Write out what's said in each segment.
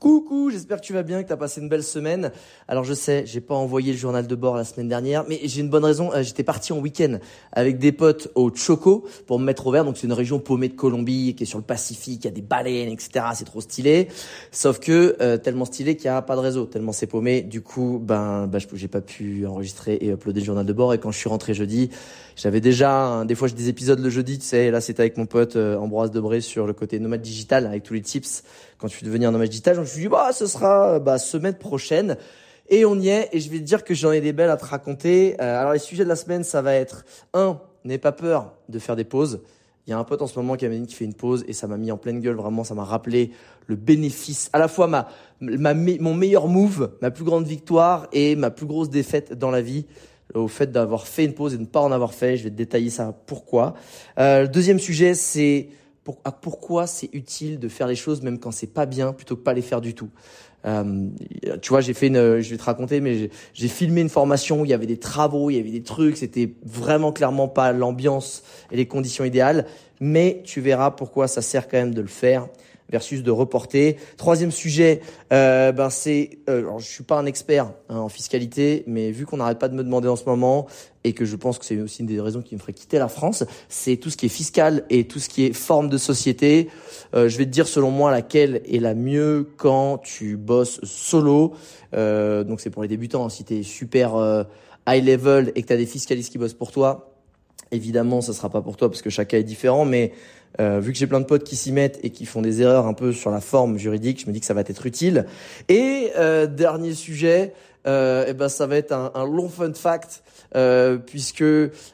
Coucou, j'espère que tu vas bien, que tu as passé une belle semaine. Alors je sais, j'ai pas envoyé le journal de bord la semaine dernière, mais j'ai une bonne raison. Euh, j'étais parti en week-end avec des potes au Choco pour me mettre au vert. Donc c'est une région paumée de Colombie qui est sur le Pacifique, il y a des baleines, etc. C'est trop stylé. Sauf que euh, tellement stylé qu'il y a pas de réseau, tellement c'est paumé. Du coup, ben, ben j'ai pas pu enregistrer et uploader le journal de bord. Et quand je suis rentré jeudi, j'avais déjà, des fois j'ai des épisodes le jeudi, tu sais. Là c'était avec mon pote euh, Ambroise Debré sur le côté nomade digital avec tous les tips quand je suis devenu un nomade digital. Je me suis dit bah ce sera bah semaine prochaine. Et on y est, et je vais te dire que j'en ai des belles à te raconter. Euh, alors les sujets de la semaine, ça va être un, n'aie pas peur de faire des pauses. Il y a un pote en ce moment qui m'a dit qui fait une pause et ça m'a mis en pleine gueule. Vraiment, ça m'a rappelé le bénéfice, à la fois ma, ma, mon meilleur move, ma plus grande victoire et ma plus grosse défaite dans la vie au fait d'avoir fait une pause et de ne pas en avoir fait. Je vais te détailler ça pourquoi. Euh, le deuxième sujet, c'est pourquoi c'est utile de faire les choses même quand c'est pas bien plutôt que pas les faire du tout. Euh, tu vois, j'ai fait une, je vais te raconter, mais j'ai filmé une formation où il y avait des travaux, il y avait des trucs, c'était vraiment clairement pas l'ambiance et les conditions idéales, mais tu verras pourquoi ça sert quand même de le faire versus de reporter. Troisième sujet, euh, ben c'est, euh, je suis pas un expert hein, en fiscalité, mais vu qu'on n'arrête pas de me demander en ce moment et que je pense que c'est aussi une des raisons qui me ferait quitter la France, c'est tout ce qui est fiscal et tout ce qui est forme de société. Euh, je vais te dire selon moi laquelle est la mieux quand tu bosses solo. Euh, donc c'est pour les débutants. Hein. si tu es super euh, high level et que tu as des fiscalistes qui bossent pour toi, évidemment ça sera pas pour toi parce que cas est différent, mais euh, vu que j'ai plein de potes qui s'y mettent et qui font des erreurs un peu sur la forme juridique, je me dis que ça va être utile. Et euh, dernier sujet, euh, eh ben ça va être un, un long fun fact euh, puisque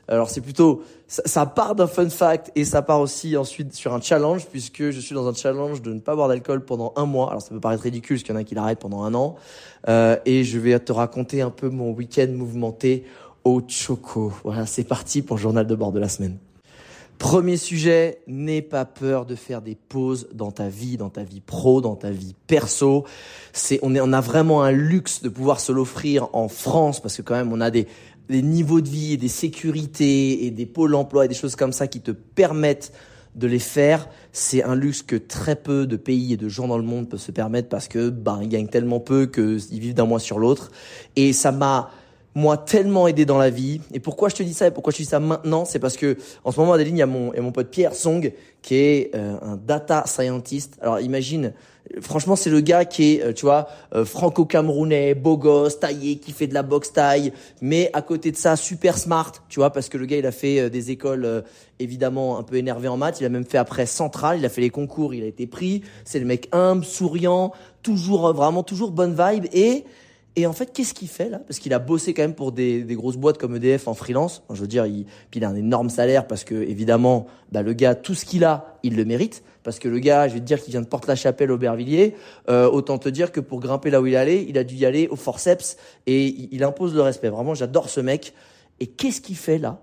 alors c'est plutôt ça, ça part d'un fun fact et ça part aussi ensuite sur un challenge puisque je suis dans un challenge de ne pas boire d'alcool pendant un mois. Alors ça peut paraître ridicule parce qu'il y en a qui l'arrêtent pendant un an euh, et je vais te raconter un peu mon week-end mouvementé au Choco. Voilà, c'est parti pour le journal de bord de la semaine. Premier sujet, n'aie pas peur de faire des pauses dans ta vie, dans ta vie pro, dans ta vie perso. C'est, on, est, on a vraiment un luxe de pouvoir se l'offrir en France parce que quand même on a des, des niveaux de vie et des sécurités et des pôles emploi et des choses comme ça qui te permettent de les faire. C'est un luxe que très peu de pays et de gens dans le monde peuvent se permettre parce que ben ils gagnent tellement peu qu'ils vivent d'un mois sur l'autre. Et ça m'a moi tellement aidé dans la vie. Et pourquoi je te dis ça et pourquoi je te dis ça maintenant, c'est parce que en ce moment à Adeline, il y a mon, et mon pote Pierre Song qui est euh, un data scientist. Alors imagine, franchement c'est le gars qui est, euh, tu vois, euh, franco-camerounais, beau gosse, taillé, qui fait de la boxe taille, mais à côté de ça super smart, tu vois, parce que le gars il a fait des écoles évidemment un peu énervé en maths, il a même fait après centrale, il a fait les concours, il a été pris. C'est le mec humble, souriant, toujours vraiment toujours bonne vibe et et en fait, qu'est-ce qu'il fait là? Parce qu'il a bossé quand même pour des, des, grosses boîtes comme EDF en freelance. je veux dire, il, puis il a un énorme salaire parce que évidemment, bah, le gars, tout ce qu'il a, il le mérite. Parce que le gars, je vais te dire qu'il vient de Porte-la-Chapelle, Aubervilliers. Euh, autant te dire que pour grimper là où il allait, il a dû y aller au forceps et il, il impose le respect. Vraiment, j'adore ce mec. Et qu'est-ce qu'il fait là?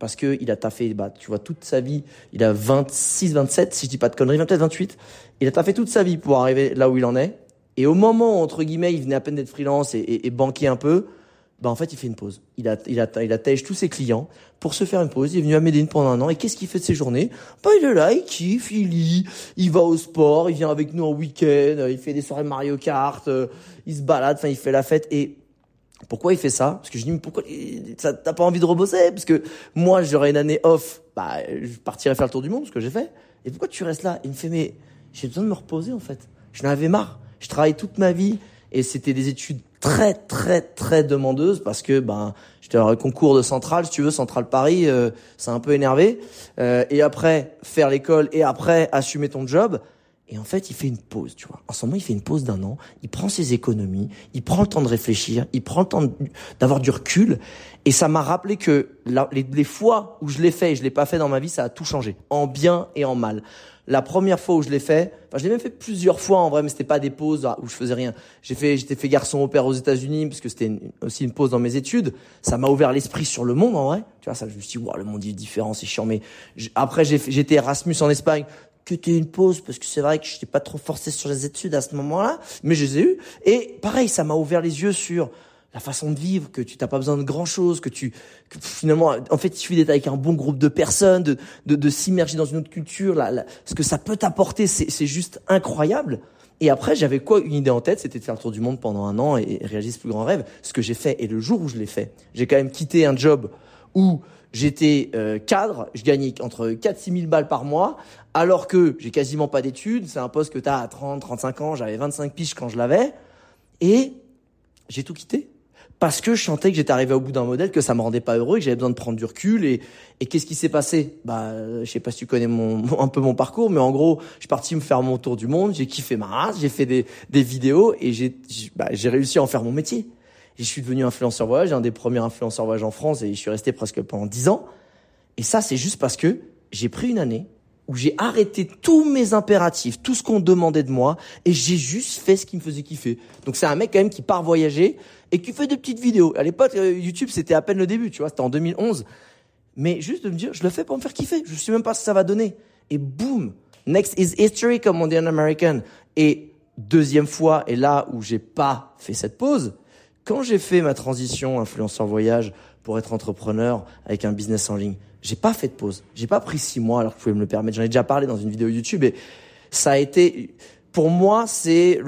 Parce que il a taffé, bah, tu vois, toute sa vie. Il a 26, 27, si je dis pas de conneries, peut-être 28. Il a taffé toute sa vie pour arriver là où il en est. Et au moment où, entre guillemets, il venait à peine d'être freelance et, et, et banquier un peu, bah en fait, il fait une pause. Il a, il a, il attège tous ses clients pour se faire une pause. Il est venu à Medellin pendant un an. Et qu'est-ce qu'il fait de ses journées? Bah, il est là, il kiffe, il lit, il va au sport, il vient avec nous en week-end, il fait des soirées Mario Kart, euh, il se balade, enfin, il fait la fête. Et pourquoi il fait ça? Parce que je dis, mais pourquoi t'as pas envie de rebosser? Parce que moi, j'aurais une année off, bah, je partirais faire le tour du monde, ce que j'ai fait. Et pourquoi tu restes là? Il me fait, mais j'ai besoin de me reposer en fait. Je n'avais marre. Je travaille toute ma vie et c'était des études très très très demandeuses parce que ben j'étais un concours de centrale si tu veux centrale Paris euh, c'est un peu énervé. Euh, et après faire l'école et après assumer ton job. Et en fait il fait une pause tu vois. En ce moment il fait une pause d'un an. Il prend ses économies. Il prend le temps de réfléchir. Il prend le temps d'avoir du recul. Et ça m'a rappelé que les, les, fois où je l'ai fait et je l'ai pas fait dans ma vie ça a tout changé. En bien et en mal la première fois où je l'ai fait, enfin je l'ai même fait plusieurs fois en vrai, mais c'était pas des pauses où je faisais rien. J'ai fait, j'étais fait garçon au père aux États-Unis parce que c'était aussi une pause dans mes études. Ça m'a ouvert l'esprit sur le monde en vrai. Tu vois, ça, je me suis dit, wow, le monde est différent, c'est chiant. Mais après, j'étais Erasmus en Espagne que t'aies une pause parce que c'est vrai que je n'étais pas trop forcé sur les études à ce moment-là, mais je les ai eues. Et pareil, ça m'a ouvert les yeux sur la façon de vivre, que tu n'as pas besoin de grand chose, que tu que finalement, en fait, il suffit d'être avec un bon groupe de personnes, de de, de s'immerger dans une autre culture. Ce que ça peut t'apporter, c'est c'est juste incroyable. Et après, j'avais quoi une idée en tête, c'était de faire le tour du monde pendant un an et, réaliser ce plus grand rêve. Ce que j'ai fait, et le jour où je l'ai fait, j'ai quand même quitté un job où j'étais euh, cadre, je gagnais entre 4 6 000 balles par mois, alors que j'ai quasiment pas d'études. C'est un poste que tu as à 30, 35 ans. J'avais 25 piges quand je l'avais. Et j'ai tout quitté parce que je sentais que j'étais arrivé au bout d'un modèle, que ça me rendait pas heureux, que j'avais besoin de prendre du recul. Et, et qu'est-ce qui s'est passé? Bah, je sais pas si tu connais mon, un peu mon parcours, mais en gros, je suis parti me faire mon tour du monde. J'ai kiffé ma race, j'ai fait des, des vidéos et j'ai bah, réussi à en faire mon métier. Et je suis devenu influenceur voyage, un des premiers influenceurs voyage en France, et je suis resté presque pendant 10 ans. Et ça, c'est juste parce que j'ai pris une année où j'ai arrêté tous mes impératifs, tout ce qu'on demandait de moi, et j'ai juste fait ce qui me faisait kiffer. Donc c'est un mec quand même qui part voyager et qui fait des petites vidéos. À l'époque, euh, YouTube, c'était à peine le début, tu vois, c'était en 2011. Mais juste de me dire, je le fais pour me faire kiffer. Je sais même pas ce que ça va donner. Et boum, next is history, comme on dit en American. Et deuxième fois, et là où j'ai pas fait cette pause, quand j'ai fait ma transition influenceur voyage pour être entrepreneur avec un business en ligne, j'ai pas fait de pause. J'ai pas pris six mois alors que je pouvais me le permettre. J'en ai déjà parlé dans une vidéo YouTube et ça a été, pour moi, c'est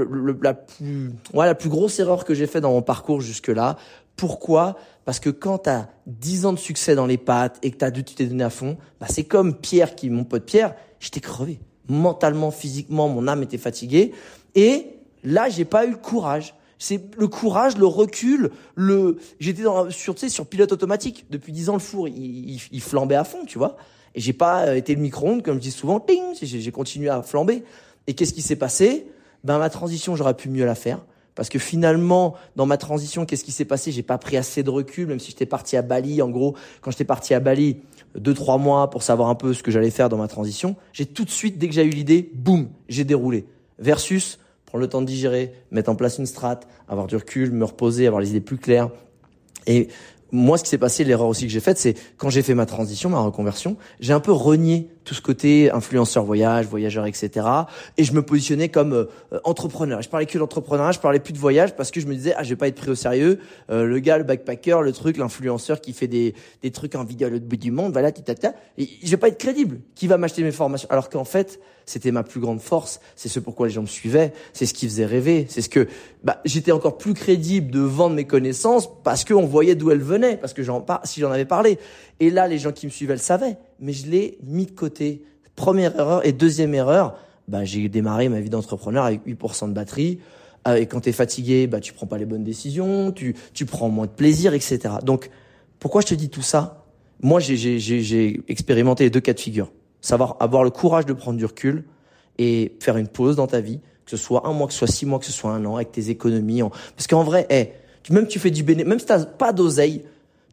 la plus, ouais, la plus grosse erreur que j'ai fait dans mon parcours jusque là. Pourquoi? Parce que quand tu as 10 ans de succès dans les pattes et que t'as dû, tu t'es donné à fond, bah c'est comme Pierre qui, mon pote Pierre, j'étais crevé. Mentalement, physiquement, mon âme était fatiguée. Et là, j'ai pas eu le courage c'est le courage, le recul, le. J'étais sur, tu sais, sur pilote automatique. Depuis dix ans, le four, il, flambait à fond, tu vois. Et j'ai pas euh, été le micro-ondes, comme je dis souvent, ting, j'ai continué à flamber. Et qu'est-ce qui s'est passé? Ben ma transition, j'aurais pu mieux la faire. Parce que finalement, dans ma transition, qu'est-ce qui s'est passé? J'ai pas pris assez de recul, même si j'étais parti à Bali. En gros, quand j'étais parti à Bali, deux trois mois pour savoir un peu ce que j'allais faire dans ma transition, j'ai tout de suite, dès que j'ai eu l'idée, boum, j'ai déroulé. Versus prendre le temps de digérer, mettre en place une strate, avoir du recul, me reposer, avoir les idées plus claires. Et moi, ce qui s'est passé, l'erreur aussi que j'ai faite, c'est quand j'ai fait ma transition, ma reconversion, j'ai un peu renié tout ce côté influenceur voyage, voyageur, etc. Et je me positionnais comme euh, entrepreneur. Je parlais que d'entrepreneuriat, je parlais plus de voyage parce que je me disais ah je vais pas être pris au sérieux. Euh, le gars, le backpacker, le truc, l'influenceur qui fait des, des trucs en vidéo à l'autre bout du monde, voilà, tata. Et je vais pas être crédible. Qui va m'acheter mes formations? Alors qu'en fait, c'était ma plus grande force. C'est ce pourquoi les gens me suivaient. C'est ce qui faisait rêver. C'est ce que bah, j'étais encore plus crédible de vendre mes connaissances parce qu'on voyait d'où elles venaient, parce que j'en si j'en avais parlé. Et là, les gens qui me suivaient le savaient mais je l'ai mis de côté. Première erreur et deuxième erreur, bah, j'ai démarré ma vie d'entrepreneur avec 8% de batterie. Euh, et quand tu es fatigué, bah, tu prends pas les bonnes décisions, tu, tu prends moins de plaisir, etc. Donc, pourquoi je te dis tout ça? Moi, j'ai expérimenté les deux cas de figure. Savoir avoir le courage de prendre du recul et faire une pause dans ta vie, que ce soit un mois, que ce soit six mois, que ce soit un an, avec tes économies. Parce qu'en vrai, hey, même tu fais du bénéfice, même si t'as pas d'oseille,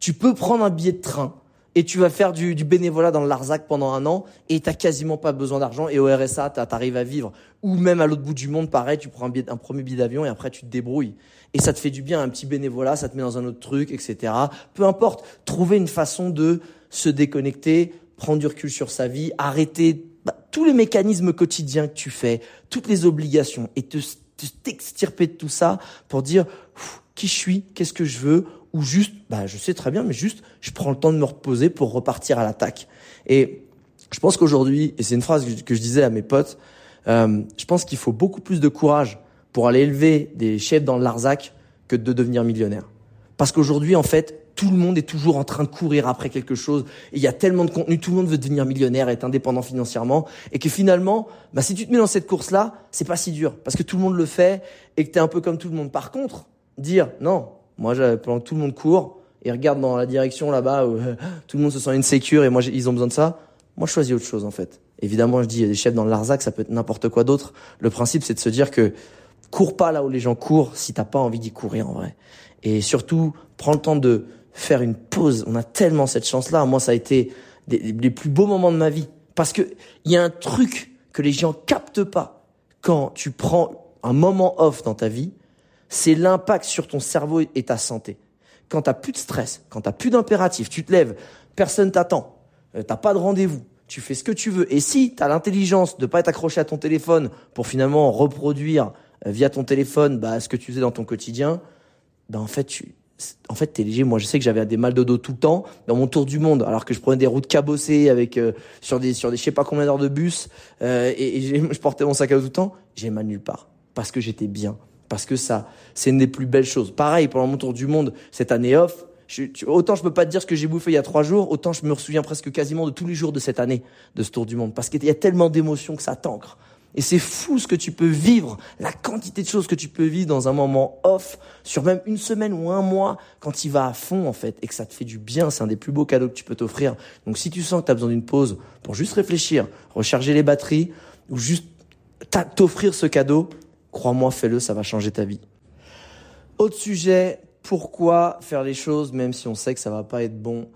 tu peux prendre un billet de train et tu vas faire du, bénévolat dans le Larzac pendant un an et t'as quasiment pas besoin d'argent et au RSA t'arrives à vivre. Ou même à l'autre bout du monde pareil tu prends un premier billet d'avion et après tu te débrouilles. Et ça te fait du bien un petit bénévolat ça te met dans un autre truc etc peu importe trouver une façon de se déconnecter prendre du recul sur sa vie arrêter bah, tous les mécanismes quotidiens que tu fais toutes les obligations et te t'extirper de tout ça pour dire qui je suis qu'est-ce que je veux ou juste, bah, je sais très bien, mais juste, je prends le temps de me reposer pour repartir à l'attaque. Et je pense qu'aujourd'hui, et c'est une phrase que je disais à mes potes, euh, je pense qu'il faut beaucoup plus de courage pour aller élever des chefs dans le Larzac que de devenir millionnaire. Parce qu'aujourd'hui, en fait, tout le monde est toujours en train de courir après quelque chose. Et il y a tellement de contenu, tout le monde veut devenir millionnaire, être indépendant financièrement, et que finalement, bah, si tu te mets dans cette course-là, c'est pas si dur, parce que tout le monde le fait et que tu es un peu comme tout le monde. Par contre, dire non, moi, pendant que tout le monde court et regarde dans la direction là-bas où tout le monde se sent insécure et moi, ils ont besoin de ça, moi, je choisis autre chose, en fait. Évidemment, je dis, il y a des chefs dans le Larzac, ça peut être n'importe quoi d'autre. Le principe, c'est de se dire que cours pas là où les gens courent si t'as pas envie d'y courir, en vrai. Et surtout, prends le temps de faire une pause. On a tellement cette chance-là. Moi, ça a été des, les plus beaux moments de ma vie. Parce que il y a un truc que les gens captent pas quand tu prends un moment off dans ta vie, c'est l'impact sur ton cerveau et ta santé. Quand t'as plus de stress, quand t'as plus d'impératif, tu te lèves, personne t'attend, euh, t'as pas de rendez-vous, tu fais ce que tu veux. Et si tu as l'intelligence de pas être accroché à ton téléphone pour finalement reproduire euh, via ton téléphone bah, ce que tu faisais dans ton quotidien, bah, en fait, tu, en fait, t'es léger. Moi, je sais que j'avais des mal de dos tout le temps dans mon tour du monde, alors que je prenais des routes cabossées avec euh, sur des sur des je sais pas combien d'heures de bus euh, et, je portais mon sac à dos tout le temps. J'ai mal nulle part parce que j'étais bien, parce que ça, c'est une des plus belles choses. Pareil pendant mon tour du monde cette année off. Autant je peux pas te dire ce que j'ai bouffé il y a trois jours, autant je me souviens presque quasiment de tous les jours de cette année de ce tour du monde parce qu'il y a tellement d'émotions que ça t'ancre. Et c'est fou ce que tu peux vivre, la quantité de choses que tu peux vivre dans un moment off, sur même une semaine ou un mois, quand il va à fond en fait, et que ça te fait du bien. C'est un des plus beaux cadeaux que tu peux t'offrir. Donc si tu sens que tu as besoin d'une pause pour juste réfléchir, recharger les batteries, ou juste t'offrir ce cadeau, crois-moi, fais-le, ça va changer ta vie. Autre sujet, pourquoi faire les choses même si on sait que ça va pas être bon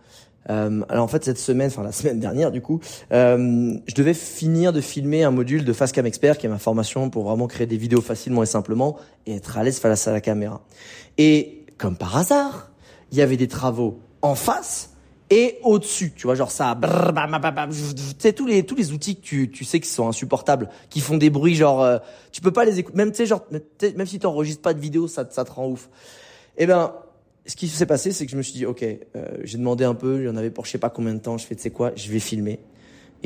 euh, alors en fait cette semaine, enfin la semaine dernière du coup, euh, je devais finir de filmer un module de Facecam Expert qui est ma formation pour vraiment créer des vidéos facilement et simplement et être à l'aise face à la caméra. Et comme par hasard, il y avait des travaux en face et au-dessus, tu vois, genre ça, sais tous les tous les outils que tu tu sais qui sont insupportables, qui font des bruits genre euh, tu peux pas les écouter, même tu sais genre même si tu enregistres pas de vidéo, ça ça te rend ouf. Eh ben ce qui s'est passé, c'est que je me suis dit, ok, euh, j'ai demandé un peu, il y en avait pour je sais pas combien de temps, je fais, tu sais quoi, je vais filmer.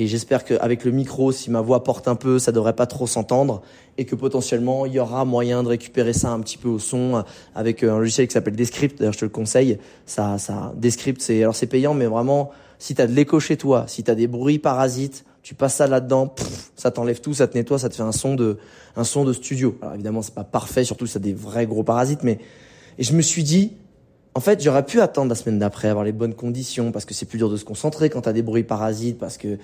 Et j'espère qu'avec le micro, si ma voix porte un peu, ça devrait pas trop s'entendre et que potentiellement il y aura moyen de récupérer ça un petit peu au son avec euh, un logiciel qui s'appelle Descript. D'ailleurs, je te le conseille. Ça, ça, Descript, c'est alors c'est payant, mais vraiment, si tu as de l'écho chez toi, si tu as des bruits parasites, tu passes ça là-dedans, ça t'enlève tout, ça te nettoie, ça te fait un son de, un son de studio. Alors évidemment, c'est pas parfait, surtout si ça des vrais gros parasites, mais et je me suis dit, en fait, j'aurais pu attendre la semaine d'après, avoir les bonnes conditions, parce que c'est plus dur de se concentrer quand t'as des bruits parasites, parce que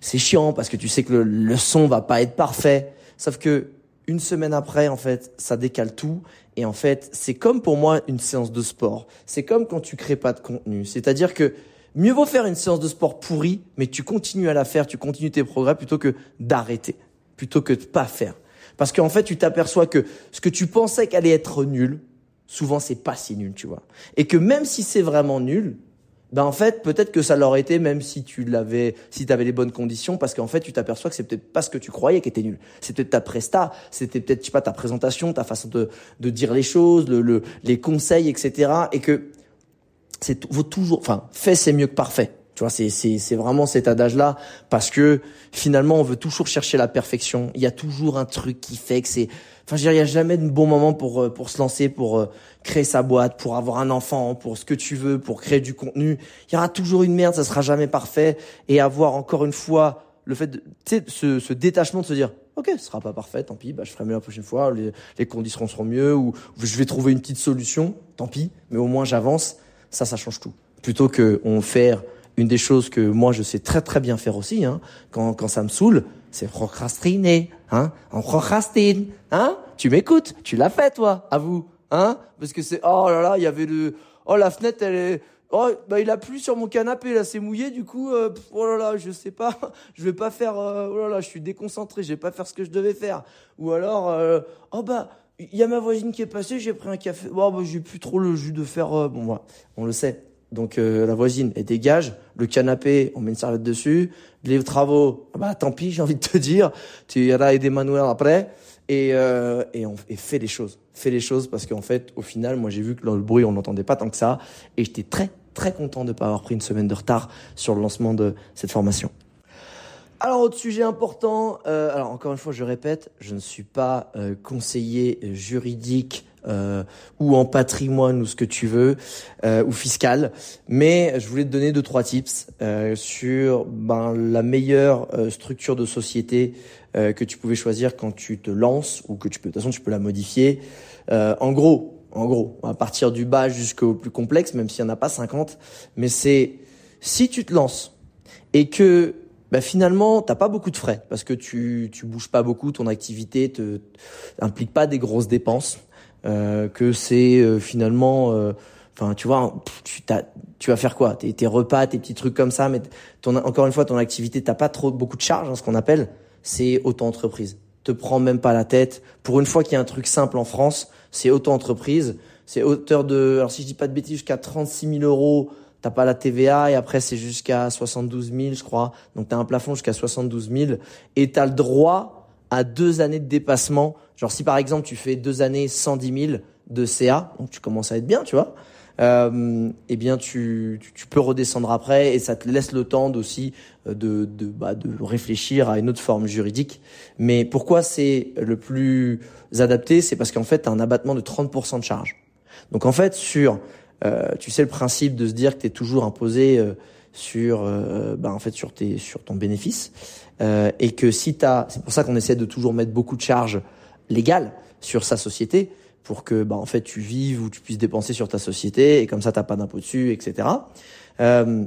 c'est chiant, parce que tu sais que le, son va pas être parfait. Sauf que une semaine après, en fait, ça décale tout. Et en fait, c'est comme pour moi une séance de sport. C'est comme quand tu crées pas de contenu. C'est-à-dire que mieux vaut faire une séance de sport pourrie, mais tu continues à la faire, tu continues tes progrès plutôt que d'arrêter, plutôt que de pas faire. Parce qu'en fait, tu t'aperçois que ce que tu pensais qu'allait être nul, souvent c'est pas si nul, tu vois. Et que même si c'est vraiment nul, ben en fait peut-être que ça l'aurait été même si tu l'avais, si tu avais les bonnes conditions, parce qu'en fait tu t'aperçois que c'est peut-être pas ce que tu croyais qui était nul. C'est peut-être ta presta, c'était peut-être je sais pas ta présentation, ta façon de, de dire les choses, le, le, les conseils, etc. Et que c'est vaut toujours, enfin fait c'est mieux que parfait. Tu vois, c'est c'est c'est vraiment cet adage-là parce que finalement on veut toujours chercher la perfection. Il y a toujours un truc qui fait que c'est Enfin, je veux dire, il n'y a jamais de bon moment pour euh, pour se lancer, pour euh, créer sa boîte, pour avoir un enfant, pour ce que tu veux, pour créer du contenu. Il y aura toujours une merde, ça sera jamais parfait. Et avoir encore une fois le fait de, tu sais, ce, ce détachement de se dire, ok, ce sera pas parfait, tant pis, bah je ferai mieux la prochaine fois, les, les conditions seront mieux, ou je vais trouver une petite solution, tant pis, mais au moins j'avance. Ça, ça change tout. Plutôt que on faire une des choses que moi je sais très très bien faire aussi, hein, quand quand ça me saoule, c'est procrastiner, hein On procrastine, hein Tu m'écoutes Tu l'as fait, toi, à vous, hein Parce que c'est, oh là là, il y avait le, oh la fenêtre, elle est, oh bah il a plu sur mon canapé, là, c'est mouillé, du coup, euh, oh là là, je sais pas, je vais pas faire, euh, oh là là, je suis déconcentré, je vais pas faire ce que je devais faire. Ou alors, euh, oh bah, il y a ma voisine qui est passée, j'ai pris un café, oh bah j'ai plus trop le jus de faire, bon voilà, on le sait. Donc la voisine, elle dégage, le canapé, on met une serviette dessus, les travaux, bah tant pis, j'ai envie de te dire, tu iras aider Manuel après et euh, et on et fais les choses, fais les choses parce qu'en fait, au final, moi j'ai vu que le bruit on n'entendait pas tant que ça et j'étais très très content de pas avoir pris une semaine de retard sur le lancement de cette formation. Alors, autre sujet important, euh, alors encore une fois, je répète, je ne suis pas euh, conseiller juridique euh, ou en patrimoine ou ce que tu veux, euh, ou fiscal. Mais je voulais te donner deux trois tips euh, sur ben, la meilleure euh, structure de société euh, que tu pouvais choisir quand tu te lances ou que tu peux. De toute façon, tu peux la modifier. en gros, en gros, à partir du bas jusqu'au plus complexe, même s'il n'y en a pas 50. Mais c'est si tu te lances et que bah finalement, t'as pas beaucoup de frais parce que tu tu bouges pas beaucoup, ton activité te implique pas des grosses dépenses. Euh, que c'est euh, finalement, euh, enfin tu vois, tu, tu vas faire quoi? Tes, tes repas, tes petits trucs comme ça, mais ton, encore une fois ton activité, t'as pas trop beaucoup de charges, hein, ce qu'on appelle. c'est auto-entreprise. Te prends même pas la tête. Pour une fois qu'il y a un truc simple en France, c'est auto-entreprise. C'est hauteur de, alors si je dis pas de bêtises, jusqu'à 36 000 euros. T'as pas la TVA et après c'est jusqu'à 72 000, je crois. Donc t'as un plafond jusqu'à 72 000 et t'as le droit à deux années de dépassement. Genre si par exemple tu fais deux années 110 000 de CA, donc tu commences à être bien, tu vois euh, eh bien tu, tu, peux redescendre après et ça te laisse le temps aussi euh, de, de, bah, de réfléchir à une autre forme juridique. Mais pourquoi c'est le plus adapté? C'est parce qu'en fait, tu as un abattement de 30% de charge. Donc en fait, sur, euh, tu sais le principe de se dire que tu es toujours imposé euh, sur, euh, bah, en fait, sur, tes, sur ton bénéfice et que si tu as, c'est pour ça qu'on essaie de toujours mettre beaucoup de charges légales sur sa société pour que bah, en fait tu vives ou tu puisses dépenser sur ta société et comme ça t'as pas d'impôt dessus, etc. Euh,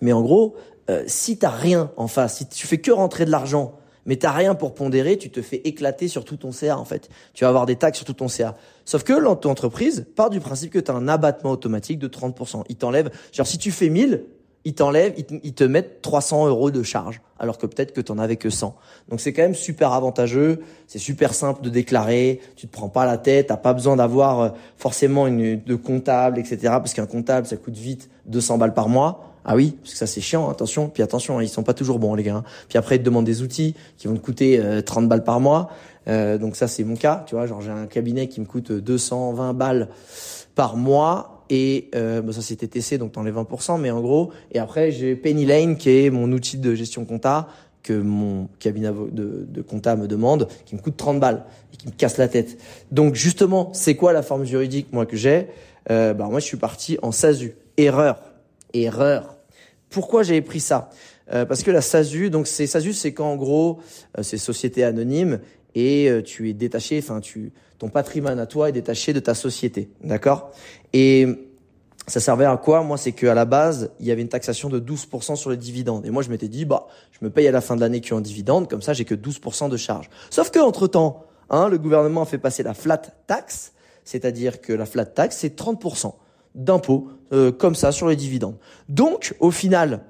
mais en gros, euh, si t'as rien en face, si tu fais que rentrer de l'argent, mais t'as rien pour pondérer, tu te fais éclater sur tout ton CA en fait. Tu vas avoir des taxes sur tout ton CA. Sauf que l'entreprise part du principe que tu as un abattement automatique de 30%. Il t'enlève, genre si tu fais 1000, ils t'enlèvent, ils, te mettent 300 euros de charge, alors que peut-être que tu en avais que 100. Donc c'est quand même super avantageux, c'est super simple de déclarer, tu te prends pas la tête, t'as pas besoin d'avoir euh, forcément une de comptable, etc. Parce qu'un comptable, ça coûte vite 200 balles par mois. Ah oui, parce que ça c'est chiant, attention. Puis attention, hein, ils sont pas toujours bons les gars. Hein. Puis après ils te demandent des outils qui vont te coûter 30 euh, balles par mois. Euh, donc ça c'est mon cas, tu vois, genre j'ai un cabinet qui me coûte 220 balles par mois et euh, bah ça c'était TC donc les 20% mais en gros et après j'ai Penny Lane qui est mon outil de gestion compta que mon cabinet de, de compta me demande qui me coûte 30 balles et qui me casse la tête. Donc justement c'est quoi la forme juridique moi que j'ai? Euh, bah moi je suis parti en SASU. Erreur. Erreur. Pourquoi j'avais pris ça? Euh, parce que la SASU donc c'est SASU c'est quand en gros euh, c'est société anonyme et euh, tu es détaché, enfin tu, ton patrimoine à toi est détaché de ta société, d'accord? Et ça servait à quoi? Moi, c'est qu'à la base, il y avait une taxation de 12% sur les dividendes. Et moi, je m'étais dit, bah, je me paye à la fin de l'année qui en dividende, comme ça, j'ai que 12% de charge. Sauf que entre temps, hein, le gouvernement a fait passer la flat tax, c'est-à-dire que la flat tax, c'est 30% d'impôt euh, comme ça sur les dividendes. Donc, au final,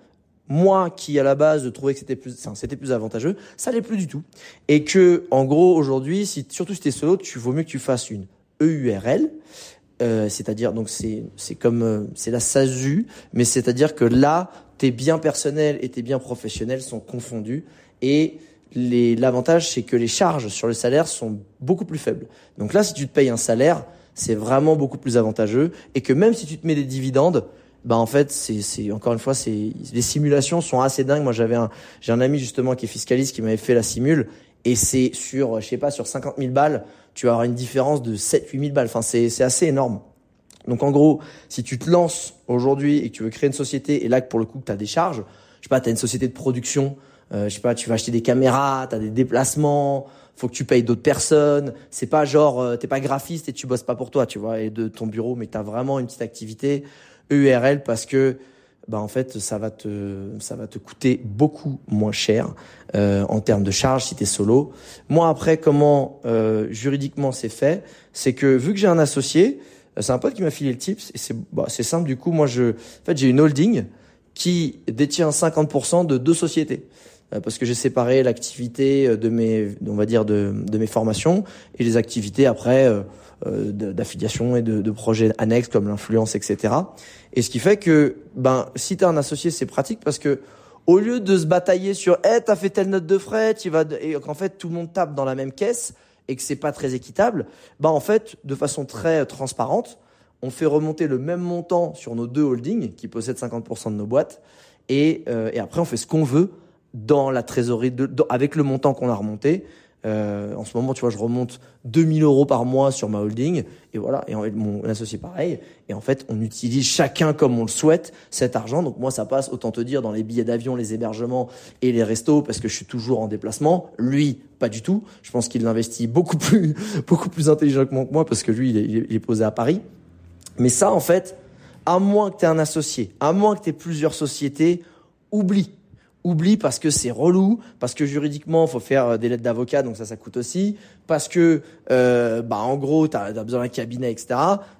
moi qui à la base trouvais que c'était plus, c'était plus avantageux, ça l'est plus du tout. Et que en gros aujourd'hui, si, surtout si t'es solo, tu vaut mieux que tu fasses une EURL, euh, c'est-à-dire donc c'est c'est comme euh, c'est la SASU, mais c'est-à-dire que là tes biens personnels et tes biens professionnels sont confondus et les l'avantage c'est que les charges sur le salaire sont beaucoup plus faibles. Donc là si tu te payes un salaire, c'est vraiment beaucoup plus avantageux et que même si tu te mets des dividendes, bah en fait c'est encore une fois c'est les simulations sont assez dingues. Moi j'avais un j'ai un ami justement qui est fiscaliste qui m'avait fait la simule. Et c'est sur je sais pas sur 50 000 balles tu vas avoir une différence de 7 8 000 balles. Enfin c'est c'est assez énorme. Donc en gros si tu te lances aujourd'hui et que tu veux créer une société et là pour le coup tu as des charges je sais pas tu as une société de production euh, je sais pas tu vas acheter des caméras tu as des déplacements faut que tu payes d'autres personnes. C'est pas genre euh, t'es pas graphiste et tu bosses pas pour toi tu vois et de ton bureau mais tu as vraiment une petite activité EURL parce que bah en fait ça va te ça va te coûter beaucoup moins cher euh, en termes de charges si tu es solo. Moi après comment euh, juridiquement c'est fait, c'est que vu que j'ai un associé, euh, c'est un pote qui m'a filé le tips et c'est bah, c'est simple du coup moi je en fait j'ai une holding qui détient 50% de deux sociétés euh, parce que j'ai séparé l'activité de mes on va dire de de mes formations et les activités après euh, d'affiliation et de, de, projets annexes comme l'influence, etc. Et ce qui fait que, ben, si tu un associé, c'est pratique parce que au lieu de se batailler sur, eh, t'as fait telle note de frais, tu vas, et qu'en fait tout le monde tape dans la même caisse et que c'est pas très équitable, ben en fait, de façon très transparente, on fait remonter le même montant sur nos deux holdings qui possèdent 50% de nos boîtes et, euh, et après on fait ce qu'on veut dans la trésorerie de, avec le montant qu'on a remonté euh, en ce moment, tu vois, je remonte 2000 euros par mois sur ma holding, et voilà, et mon associé pareil. Et en fait, on utilise chacun comme on le souhaite cet argent. Donc moi, ça passe, autant te dire, dans les billets d'avion, les hébergements et les restos, parce que je suis toujours en déplacement. Lui, pas du tout. Je pense qu'il investit beaucoup plus, beaucoup plus intelligemment que moi, parce que lui, il est, il est posé à Paris. Mais ça, en fait, à moins que tu aies un associé, à moins que tu aies plusieurs sociétés, oublie oublie parce que c'est relou, parce que juridiquement faut faire euh, des lettres d'avocat, donc ça ça coûte aussi, parce que euh, bah en gros tu as, besoin d'un cabinet, etc.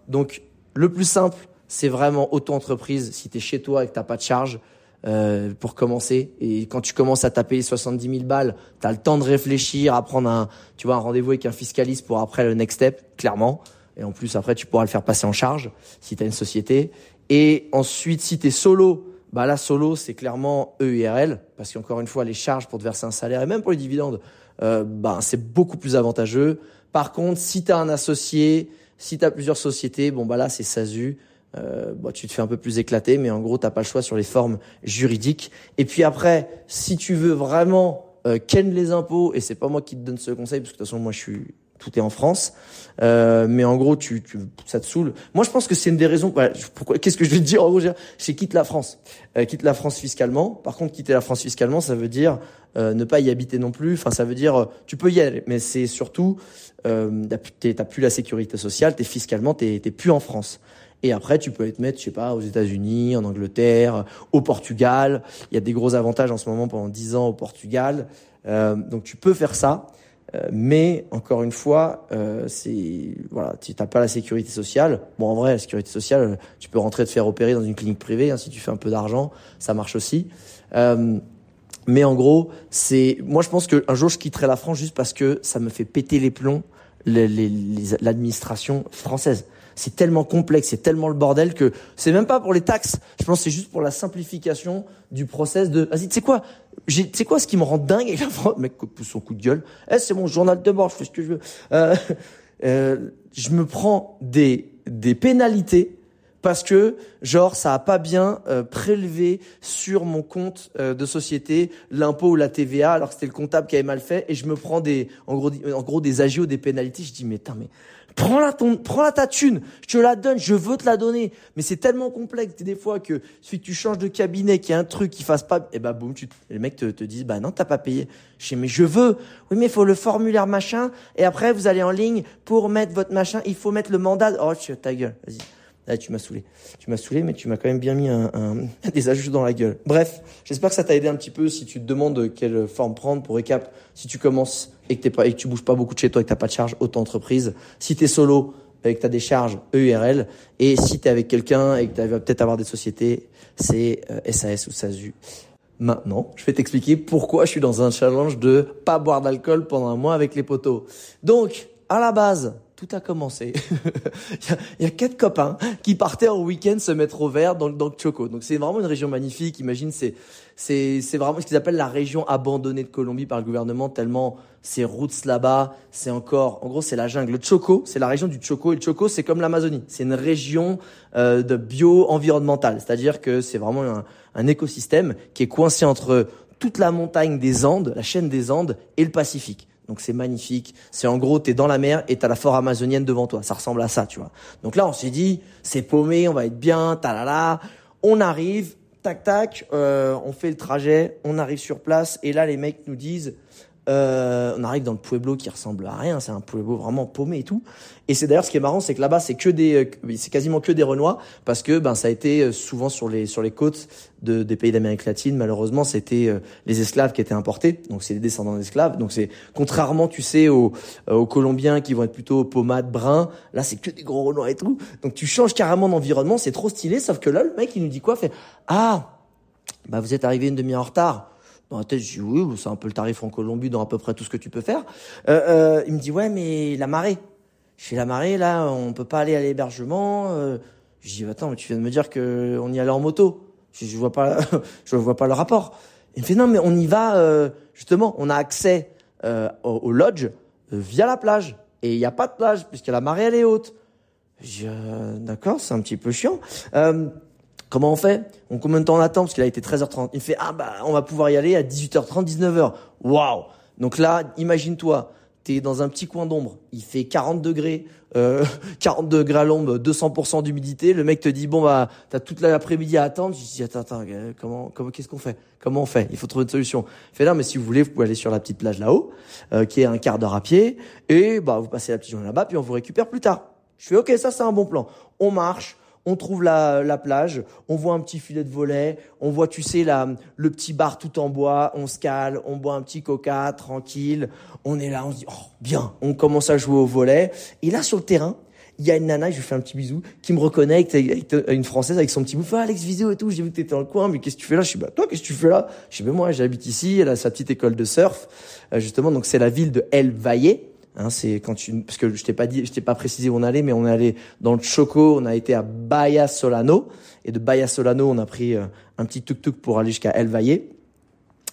Donc le plus simple, c'est vraiment auto-entreprise. Si tu es chez toi et que t'as pas de charge, euh, pour commencer. Et quand tu commences à taper 70 000 balles, tu as le temps de réfléchir, à prendre un, tu vois, un rendez-vous avec un fiscaliste pour après le next step, clairement. Et en plus, après, tu pourras le faire passer en charge si tu as une société. Et ensuite, si tu es solo, bah là, solo, c'est clairement EURL, parce qu'encore une fois, les charges pour te verser un salaire et même pour les dividendes, euh, bah, c'est beaucoup plus avantageux. Par contre, si tu as un associé, si tu as plusieurs sociétés, bon bah là, c'est SASU. Euh, bah, tu te fais un peu plus éclater, mais en gros, t'as pas le choix sur les formes juridiques. Et puis après, si tu veux vraiment euh, ken les impôts, et c'est pas moi qui te donne ce conseil, parce que de toute façon, moi, je suis tout est en France. Euh, mais en gros, tu, tu, ça te saoule. Moi, je pense que c'est une des raisons. pourquoi Qu'est-ce que je vais te dire En gros, c'est quitte la France. Euh, quitte la France fiscalement. Par contre, quitter la France fiscalement, ça veut dire euh, ne pas y habiter non plus. Enfin, ça veut dire tu peux y aller, mais c'est surtout euh, t'as plus la sécurité sociale. T'es fiscalement, t'es plus en France. Et après, tu peux être mettre, je sais pas, aux États-Unis, en Angleterre, au Portugal. Il y a des gros avantages en ce moment pendant 10 ans au Portugal. Euh, donc, tu peux faire ça. Euh, mais encore une fois, euh, c'est voilà, tu n'as pas la sécurité sociale. Bon, en vrai, la sécurité sociale, euh, tu peux rentrer te faire opérer dans une clinique privée hein, si tu fais un peu d'argent, ça marche aussi. Euh, mais en gros, c'est moi je pense qu'un jour je quitterai la France juste parce que ça me fait péter les plombs l'administration française c'est tellement complexe, c'est tellement le bordel que c'est même pas pour les taxes. Je pense que c'est juste pour la simplification du process de. Vas-y, tu sais quoi? Tu sais quoi ce qui me rend dingue avec la France mec pousse son coup de gueule. Eh, c'est mon journal de bord, je fais ce que je veux. Euh, euh, je me prends des des pénalités parce que genre ça a pas bien euh, prélevé sur mon compte euh, de société l'impôt ou la TVA alors que c'était le comptable qui avait mal fait et je me prends des en gros des agios des pénalités je dis mais attends mais prends la ton prends la ta thune. Je te la donne je veux te la donner. Mais c'est tellement complexe des fois que si tu changes de cabinet qu'il y a un truc qui fasse pas et eh bah boum tu les mecs te, te disent bah non t'as pas payé. Je dis mais je veux. Oui mais il faut le formulaire machin. Et après vous allez en ligne pour mettre votre machin. Il faut mettre le mandat. Oh tu ta gueule. Vas-y ah, tu m'as saoulé. Tu m'as saoulé, mais tu m'as quand même bien mis un, un, des ajustes dans la gueule. Bref, j'espère que ça t'a aidé un petit peu si tu te demandes quelle forme prendre. Pour récap, si tu commences et que, t'es pas, et que tu bouges pas beaucoup de chez toi et que t'as pas de charge, auto-entreprise. Si t'es solo et que t'as des charges EURL. Et si t'es avec quelqu'un et que tu vas peut-être avoir des sociétés, c'est SAS euh, ou SASU. Maintenant, je vais t'expliquer pourquoi je suis dans un challenge de pas boire d'alcool pendant un mois avec les potos. Donc, à la base, tout a commencé. il, y a, y a, quatre copains qui partaient en week-end se mettre au vert dans, dans le Choco. Donc c'est vraiment une région magnifique. Imagine, c'est c'est c'est vraiment ce qu'ils appellent la région abandonnée de Colombie par le gouvernement tellement c'est routes là-bas, c'est encore en gros c'est la jungle. Le Choco, c'est la région du Choco et le Choco c'est comme l'Amazonie. C'est une région euh, de bio-environnementale, c'est-à-dire que c'est vraiment un, un écosystème qui est coincé entre toute la montagne des Andes, la chaîne des Andes et le Pacifique. Donc c'est magnifique. C'est en gros, t'es dans la mer et t'as la forêt amazonienne devant toi. Ça ressemble à ça, tu vois. Donc là, on s'est dit, c'est paumé, on va être bien, talala. On arrive, tac tac, euh, on fait le trajet, on arrive sur place et là, les mecs nous disent, euh, on arrive dans le pueblo qui ressemble à rien, c'est un pueblo vraiment paumé et tout. Et c'est d'ailleurs ce qui est marrant, c'est que là-bas c'est que des, euh, c'est quasiment que des Renois parce que ben ça a été euh, souvent sur les sur les côtes de, des pays d'Amérique latine. Malheureusement, c'était les esclaves qui étaient importés, donc c'est des descendants d'esclaves. Donc c'est contrairement, tu sais, aux, aux Colombiens qui vont être plutôt pommades, bruns. Là, c'est que des gros Renois et tout. Donc tu changes carrément d'environnement, c'est trop stylé. Sauf que là, le mec il nous dit quoi? Fait ah bah vous êtes arrivé une demi-heure en retard. Dans la tête, je dis oui, c'est un peu le tarif en Colombie dans à peu près tout ce que tu peux faire. Euh, euh, il me dit ouais, mais la marée. Je la marée, là, on peut pas aller à l'hébergement. Euh. Je dis attends, mais tu viens de me dire que on y allait en moto. Je, je vois pas, je vois pas le rapport. Il me fait non, mais on y va euh, justement. On a accès euh, au, au, lodge euh, via la plage et il y a pas de plage puisque la marée elle est haute. Je dis d'accord, c'est un petit peu chiant. Comment on fait? On combien de temps on attend? Parce qu'il a été 13h30. Il fait ah bah on va pouvoir y aller à 18h30, 19h. Waouh Donc là, imagine-toi, t'es dans un petit coin d'ombre. Il fait 40 degrés, euh, 40 degrés à l'ombre, 200% d'humidité. Le mec te dit bon bah t'as toute l'après-midi à attendre. Je dis attends attends euh, comment comment qu'est-ce qu'on fait? Comment on fait? Il faut trouver une solution. Il fait non mais si vous voulez vous pouvez aller sur la petite plage là-haut, euh, qui est un quart d'heure à pied, et bah vous passez la petite journée là-bas puis on vous récupère plus tard. Je fais ok ça c'est un bon plan. On marche on trouve la, la, plage, on voit un petit filet de volet, on voit, tu sais, la, le petit bar tout en bois, on se cale, on boit un petit coca, tranquille, on est là, on se dit, oh, bien, on commence à jouer au volet. Et là, sur le terrain, il y a une nana, je lui fais un petit bisou, qui me reconnecte avec, une française avec son petit bouffe, ah, Alex Visio et tout, j'ai vu que t'étais dans le coin, mais qu'est-ce que tu fais là? Je suis bah toi, qu'est-ce que tu fais là? Je suis bah moi, j'habite ici, elle a sa petite école de surf, euh, justement, donc c'est la ville de El Valle. Hein, c'est quand tu, parce que je t'ai pas dit, je t'ai pas précisé où on allait, mais on allé dans le Choco, on a été à Bahia Solano, et de Bahia Solano, on a pris euh, un petit tuk-tuk pour aller jusqu'à El Valle,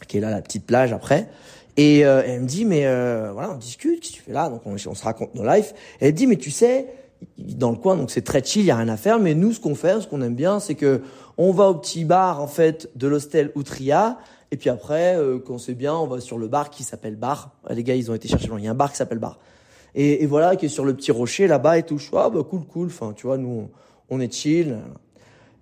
qui est là la petite plage après. Et euh, elle me dit, mais euh, voilà, on discute, qu'est-ce que tu fais là? Donc on, on se raconte nos lives. Et elle dit, mais tu sais, dans le coin, donc c'est très chill, il y a rien à faire. Mais nous, ce qu'on fait, ce qu'on aime bien, c'est que on va au petit bar en fait de l'hostel Outria. Et puis après, euh, quand c'est bien, on va sur le bar qui s'appelle Bar. Les gars, ils ont été chercher loin. Il y a un bar qui s'appelle Bar. Et, voilà, qui est sur le petit rocher là-bas et tout. Ah bah cool, cool. Enfin, tu vois, nous, on, on est chill.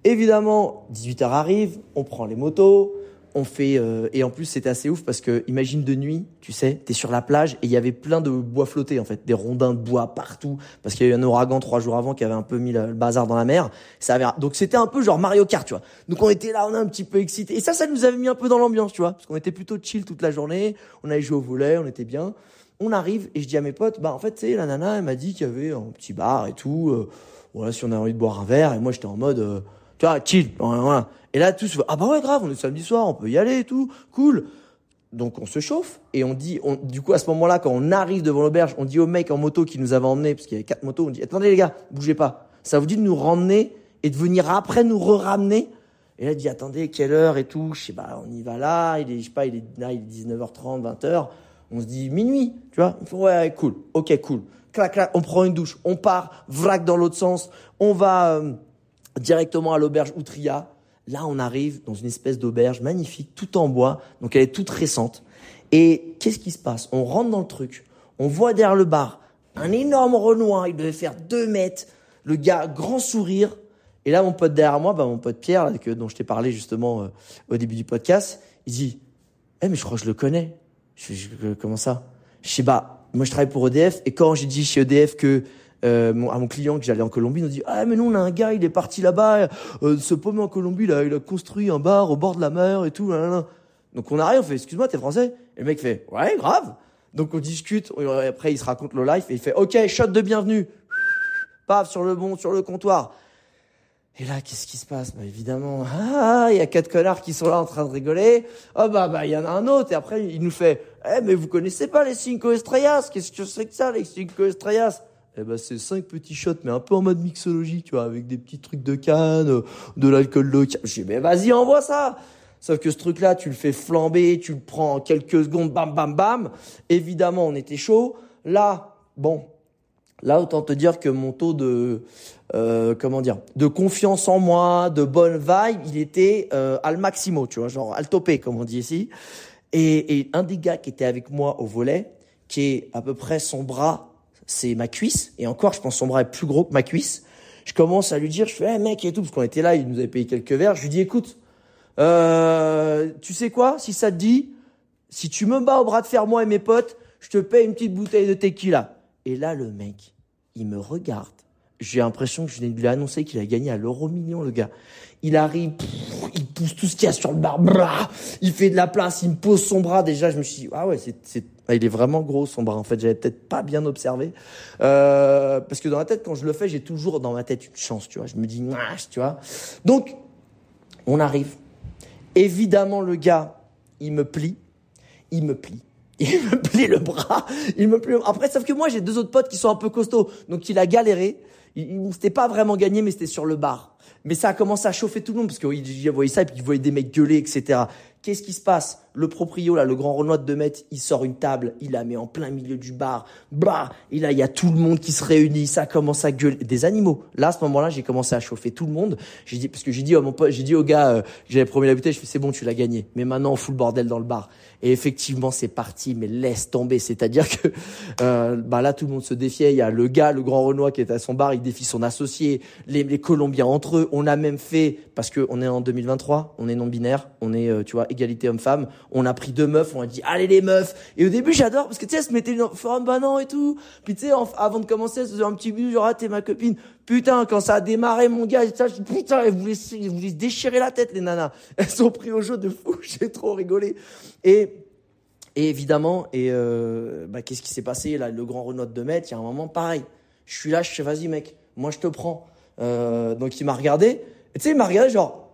Évidemment, 18h arrive, on prend les motos, on fait euh, et en plus c'était assez ouf parce que imagine de nuit, tu sais, t'es sur la plage et il y avait plein de bois flottés en fait, des rondins de bois partout parce qu'il y a eu un ouragan trois jours avant qui avait un peu mis le bazar dans la mer. Ça avait donc c'était un peu genre Mario Kart, tu vois. Donc on était là, on a un petit peu excité et ça, ça nous avait mis un peu dans l'ambiance, tu vois, parce qu'on était plutôt chill toute la journée. On allait jouer au volet, on était bien. On arrive et je dis à mes potes, bah en fait, tu sais, la nana, elle m'a dit qu'il y avait un petit bar et tout. Euh, voilà, si on a envie de boire un verre et moi j'étais en mode, euh, tu vois, chill, voilà. Et là, tous, ah bah ouais, grave, on est samedi soir, on peut y aller et tout, cool. Donc on se chauffe et on dit, on, du coup à ce moment-là, quand on arrive devant l'auberge, on dit au mec en moto qui nous avait emmené, parce qu'il y avait quatre motos, on dit, attendez les gars, bougez pas. Ça vous dit de nous ramener et de venir après nous re-ramener? Et là, il dit, attendez, quelle heure et tout? Je sais pas, on y va là, il est, je sais pas, il est là, il est 19h30, 20h. On se dit minuit, tu vois? Il ouais, cool, ok, cool. Clac, clac, on prend une douche, on part, vrac dans l'autre sens, on va euh, directement à l'auberge Outria Là, on arrive dans une espèce d'auberge magnifique, tout en bois, donc elle est toute récente. Et qu'est-ce qui se passe? On rentre dans le truc, on voit derrière le bar un énorme Renoir, il devait faire deux mètres, le gars, grand sourire. Et là, mon pote derrière moi, bah, mon pote Pierre, dont je t'ai parlé justement euh, au début du podcast, il dit Eh, mais je crois que je le connais. Je, je, comment ça? Je sais, bah, moi je travaille pour EDF, et quand j'ai dit chez EDF que euh, à mon client que j'allais en Colombie, il nous dit ah mais non on a un gars, il est parti là-bas, euh, se paumer en Colombie, là, il a construit un bar au bord de la mer et tout. Donc on arrive, on fait excuse-moi, t'es français? Et le mec fait ouais grave. Donc on discute, après il se raconte le life et il fait ok shot de bienvenue, paf sur le bon, sur le comptoir. Et là, qu'est-ce qui se passe? Bah évidemment, ah, il y a quatre connards qui sont là en train de rigoler. Oh bah bah il y en a un autre. Et après, il nous fait, eh mais vous connaissez pas les cinco estrellas? Qu'est-ce que c'est que ça les cinco estrellas? Eh ben c'est cinq petits shots, mais un peu en mode mixologie, tu vois, avec des petits trucs de canne, euh, de l'alcool local. Je dis, mais vas-y, envoie ça Sauf que ce truc-là, tu le fais flamber, tu le prends en quelques secondes, bam, bam, bam. Évidemment, on était chaud. Là, bon, là, autant te dire que mon taux de, euh, comment dire, de confiance en moi, de bonne vibe, il était euh, al maximo, tu vois, genre al topé, comme on dit ici. Et, et un des gars qui était avec moi au volet, qui est à peu près son bras c'est ma cuisse. Et encore, je pense son bras est plus gros que ma cuisse. Je commence à lui dire, je fais, hey, mec et tout, parce qu'on était là, il nous avait payé quelques verres. Je lui dis, écoute, euh, tu sais quoi, si ça te dit, si tu me bats au bras de fer, moi et mes potes, je te paye une petite bouteille de tequila. Et là, le mec, il me regarde. J'ai l'impression que je lui ai annoncé qu'il a gagné à l'euro million, le gars. Il arrive, il tout ce qu'il y a sur le bar, il fait de la place, il me pose son bras. Déjà, je me suis dit, ah ouais, c'est ah, il est vraiment gros son bras. En fait, j'avais peut-être pas bien observé euh, parce que dans la tête, quand je le fais, j'ai toujours dans ma tête une chance, tu vois. Je me dis, tu vois. Donc, on arrive. Évidemment, le gars, il me plie, il me plie. Il me plie le bras, il me plie. Après, sauf que moi, j'ai deux autres potes qui sont un peu costauds, donc il a galéré. Il, il c'était pas vraiment gagné, mais c'était sur le bar. Mais ça a commencé à chauffer tout le monde parce qu'il voyait ça et puis il voyait des mecs gueuler, etc. Qu'est-ce qui se passe? Le proprio, là, le grand Renoir de 2 mètres, il sort une table, il la met en plein milieu du bar. Bah, et là, il y a tout le monde qui se réunit, ça commence à gueuler. Des animaux. Là, à ce moment-là, j'ai commencé à chauffer tout le monde. J'ai dit, parce que j'ai dit, à mon pote, j'ai dit au gars, euh, j'avais promis la bouteille, je fais, c'est bon, tu l'as gagné. Mais maintenant, on fout le bordel dans le bar. Et effectivement, c'est parti, mais laisse tomber. C'est-à-dire que euh, bah là, tout le monde se défiait. Il y a le gars, le grand Renoir qui est à son bar, il défie son associé, les, les Colombiens entre eux. On a même fait, parce que on est en 2023, on est non binaire, on est, euh, tu vois, égalité homme-femme. On a pris deux meufs, on a dit allez les meufs. Et au début, j'adore parce que tu sais, elle se mettait une forme non et tout. Puis tu sais, avant de commencer, elle se faisait un petit but genre ah, t'es ma copine. Putain, quand ça a démarré, mon gars, je dis, putain, elles voulaient, se déchirer la tête, les nanas. Elles sont pris au jeu de fou, j'ai trop rigolé. Et, et évidemment, et euh, bah, qu'est-ce qui s'est passé? Là Le grand Renault de Metz, il y a un moment pareil. Je suis là, je fais vas-y mec, moi je te prends. Euh, donc il m'a regardé. Et tu sais, il m'a regardé genre,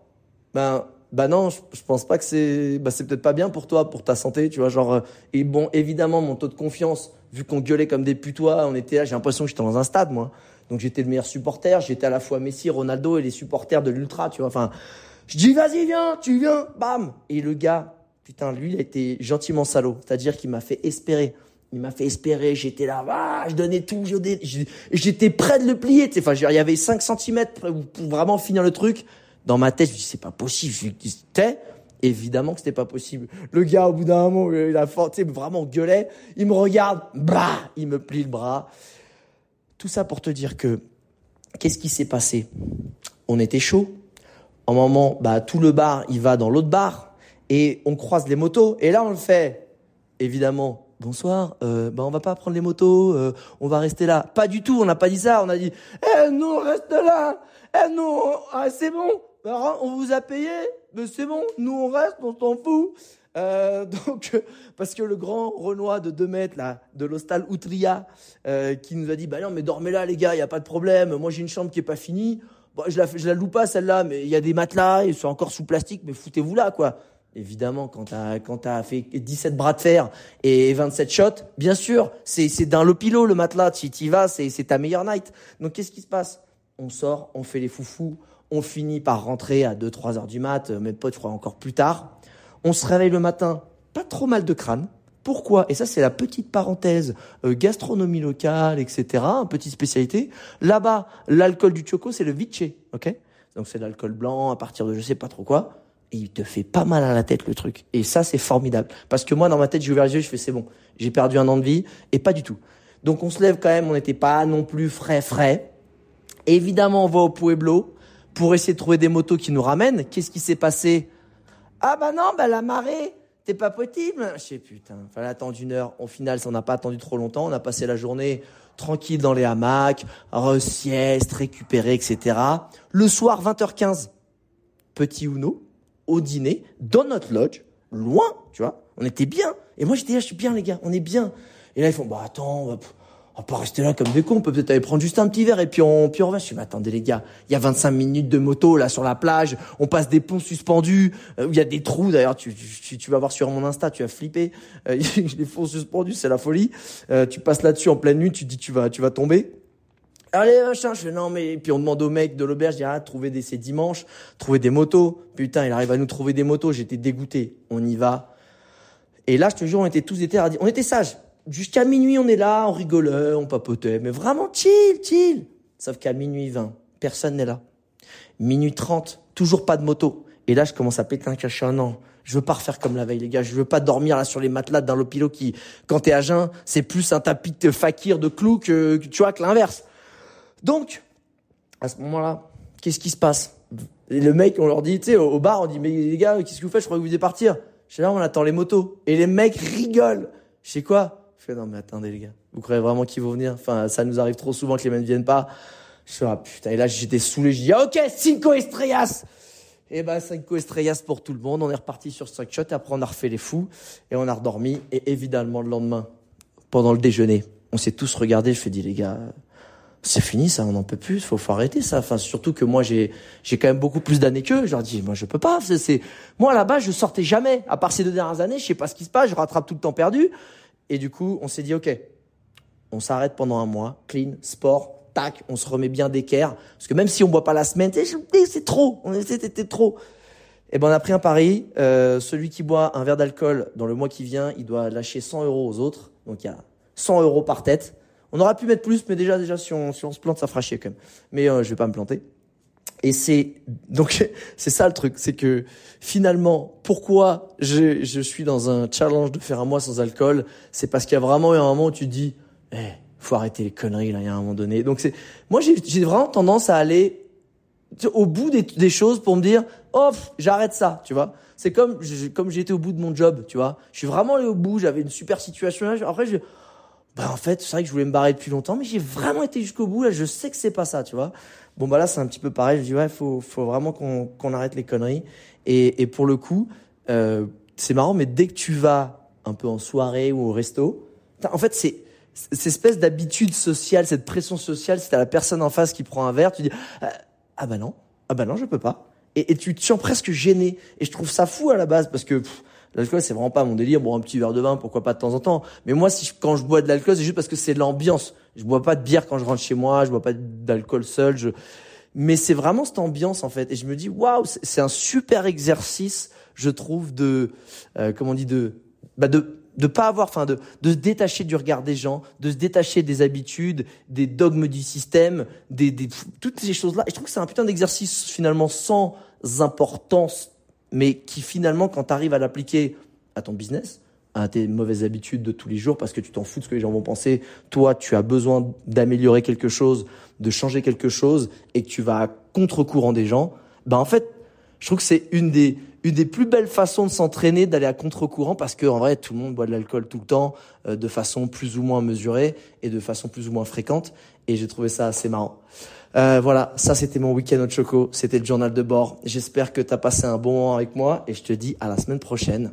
ben, bah non, je, je pense pas que c'est, bah c'est peut-être pas bien pour toi, pour ta santé, tu vois, genre. euh, Et bon, évidemment, mon taux de confiance, vu qu'on gueulait comme des putois, on était là, j'ai l'impression que j'étais dans un stade, moi. Donc j'étais le meilleur supporter, j'étais à la fois Messi, Ronaldo et les supporters de l'ultra, tu vois. Enfin, je dis vas-y viens, tu viens, bam. Et le gars, putain, lui, il a été gentiment salaud, c'est-à-dire qu'il m'a fait espérer. Il m'a fait espérer, j'étais là, ah, je donnais tout, j'étais prêt de le plier. Enfin, il y avait 5 cm pour vraiment finir le truc. Dans ma tête, je me dis, c'est pas possible. Je t'es Évidemment que c'était pas possible. Le gars, au bout d'un moment, il a sais, vraiment gueulait. Il me regarde, bah, il me plie le bras. Tout ça pour te dire que, qu'est-ce qui s'est passé? On était chaud. En moment, bah, tout le bar, il va dans l'autre bar. Et on croise les motos. Et là, on le fait. Évidemment. Bonsoir, euh, bah on va pas prendre les motos, euh, on va rester là. Pas du tout, on n'a pas dit ça, on a dit, eh nous on reste là, eh nous, on- ah, c'est bon, Bah, on vous a payé, mais c'est bon, nous on reste, on s'en fout. Euh, donc, parce que le grand Renoir de 2 mètres, là, de l'hostal Outria, euh, qui nous a dit, bah non, mais dormez là, les gars, il y a pas de problème. Moi, j'ai une chambre qui est pas finie. Bon, je la, la loue pas, celle-là, mais il y a des matelas, ils sont encore sous plastique, mais foutez-vous là, quoi. Évidemment, quand t'as, t'as fait 17 bras de fer et 27 shots, bien sûr, c'est, c'est d'un lopilo, le matelas, tu y vas, c'est, c'est ta meilleure night. Donc, qu'est-ce qui se passe? On sort, on fait les foufous, on finit par rentrer à 2-3 heures du mat, euh, mes potes, je crois, encore plus tard. On se réveille le matin, pas trop mal de crâne. Pourquoi? Et ça, c'est la petite parenthèse euh, gastronomie locale, etc. Un petite spécialité. Là-bas, l'alcool du choco, c'est le vice, ok? Donc c'est l'alcool blanc à partir de je sais pas trop quoi. Et il te fait pas mal à la tête le truc. Et ça, c'est formidable. Parce que moi, dans ma tête, j'ai ouvert les yeux, je fais c'est bon. J'ai perdu un an de vie et pas du tout. Donc on se lève quand même, on n'était pas non plus frais frais. Évidemment, on va au Pueblo pour essayer de trouver des motos qui nous ramènent. Qu'est-ce qui s'est passé ah bah non, bah la marée, t'es pas possible. Je sais putain, fallait attendre une heure. Au final, ça on n'a pas attendu trop longtemps. On a passé la journée tranquille dans les hamacs, sieste, récupéré, etc. Le soir, 20h15, petit Uno, au dîner, dans notre lodge, loin, tu vois. On était bien. Et moi j'étais là, je suis bien les gars, on est bien. Et là ils font, bah attends, va, on pas rester là comme des cons, on peut peut-être aller prendre juste un petit verre et puis on, puis on revient. Je suis, mais attendez les gars, il y a 25 minutes de moto là sur la plage, on passe des ponts suspendus, euh, où il y a des trous d'ailleurs, tu, tu, tu vas voir sur mon Insta, tu vas flipper, euh, les ponts suspendus, c'est la folie. Euh, tu passes là-dessus en pleine nuit, tu dis tu vas, tu vas tomber. Allez, machin, je fais non, mais, puis on demande au mec de l'auberge, il ah, trouver des, c'est dimanche, trouver des motos. Putain, il arrive à nous trouver des motos, j'étais dégoûté. On y va. Et là, je te jure, on était tous des on était sages. Jusqu'à minuit, on est là, on rigolait, on papotait, mais vraiment chill, chill. Sauf qu'à minuit 20, personne n'est là. Minuit 30, toujours pas de moto. Et là, je commence à péter un cachet. Non, je veux pas refaire comme la veille, les gars. Je veux pas dormir là sur les matelas d'un lopilo qui, quand t'es à jeun, c'est plus un tapis de fakir de clous que, tu vois, que l'inverse. Donc, à ce moment-là, qu'est-ce qui se passe? Et le mec, on leur dit, tu sais, au au bar, on dit, mais les gars, qu'est-ce que vous faites? Je crois que vous devez partir. Je suis là, on attend les motos. Et les mecs rigolent. Je sais quoi? Je fais, non, mais attendez, les gars. Vous croyez vraiment qu'ils vont venir? Enfin, ça nous arrive trop souvent que les mecs ne viennent pas. Je fais, ah putain. Et là, j'étais saoulé. Je dis, ok, cinco estrellas. Et ben, cinco estrellas pour tout le monde. On est reparti sur cinq shots. Après, on a refait les fous. Et on a redormi. Et évidemment, le lendemain, pendant le déjeuner, on s'est tous regardés. Je fais, dis, les gars, c'est fini ça, on n'en peut plus, faut, faut arrêter ça. Enfin, surtout que moi j'ai j'ai quand même beaucoup plus d'années qu'eux. Je leur dis, moi je peux pas. C'est moi là-bas je sortais jamais. À part ces deux dernières années, je sais pas ce qui se passe, je rattrape tout le temps perdu. Et du coup, on s'est dit, ok, on s'arrête pendant un mois, clean, sport, tac, on se remet bien d'équerre. Parce que même si on boit pas la semaine, c'est trop, c'était trop. Et ben on a pris un pari. Euh, celui qui boit un verre d'alcool dans le mois qui vient, il doit lâcher 100 euros aux autres. Donc il y a 100 euros par tête. On aurait pu mettre plus, mais déjà, déjà, si on, si on se plante, ça fera chier quand même. Mais euh, je vais pas me planter. Et c'est donc c'est ça le truc, c'est que finalement, pourquoi je, je suis dans un challenge de faire un mois sans alcool, c'est parce qu'il y a vraiment eu un moment où tu te dis, eh, faut arrêter les conneries là, il y a un moment donné. Donc c'est, moi j'ai vraiment tendance à aller au bout des, des choses pour me dire, oh, j'arrête ça, tu vois. C'est comme je- comme j'étais au bout de mon job, tu vois. Je suis vraiment allé au bout, j'avais une super situation. Après je bah en fait, c'est vrai que je voulais me barrer depuis longtemps, mais j'ai vraiment été jusqu'au bout. Là, je sais que c'est pas ça, tu vois. Bon bah là, c'est un petit peu pareil. Je dis ouais, faut faut vraiment qu'on qu'on arrête les conneries. Et et pour le coup, euh, c'est marrant, mais dès que tu vas un peu en soirée ou au resto, en fait c'est cette espèce d'habitude sociale, cette pression sociale, si t'as la personne en face qui prend un verre, tu dis ah, ah bah non, ah bah non, je peux pas. Et, et, tu te sens presque gêné. Et je trouve ça fou à la base parce que l'alcool c'est vraiment pas mon délire. Bon, un petit verre de vin, pourquoi pas de temps en temps. Mais moi, si quand je bois de l'alcool, c'est juste parce que c'est l'ambiance. Je bois pas de bière quand je rentre chez moi, je bois pas d'alcool seul. Je... Mais c'est vraiment cette ambiance en fait. Et je me dis waouh, c'est un super exercice, je trouve de euh, comment on dit de bah de de pas avoir, enfin de, de se détacher du regard des gens, de se détacher des habitudes, des dogmes du système, des, des toutes ces choses-là. Et je trouve que c'est un putain d'exercice finalement sans importance, mais qui finalement, quand tu arrives à l'appliquer à ton business, à tes mauvaises habitudes de tous les jours, parce que tu t'en fous de ce que les gens vont penser, toi, tu as besoin d'améliorer quelque chose, de changer quelque chose, et que tu vas à contre-courant des gens, ben en fait, je trouve que c'est une des une des plus belles façons de s'entraîner, d'aller à contre-courant, parce que en vrai, tout le monde boit de l'alcool tout le temps, euh, de façon plus ou moins mesurée et de façon plus ou moins fréquente. Et j'ai trouvé ça assez marrant. Euh, voilà, ça c'était mon week-end au Choco, c'était le journal de bord. J'espère que tu as passé un bon moment avec moi et je te dis à la semaine prochaine.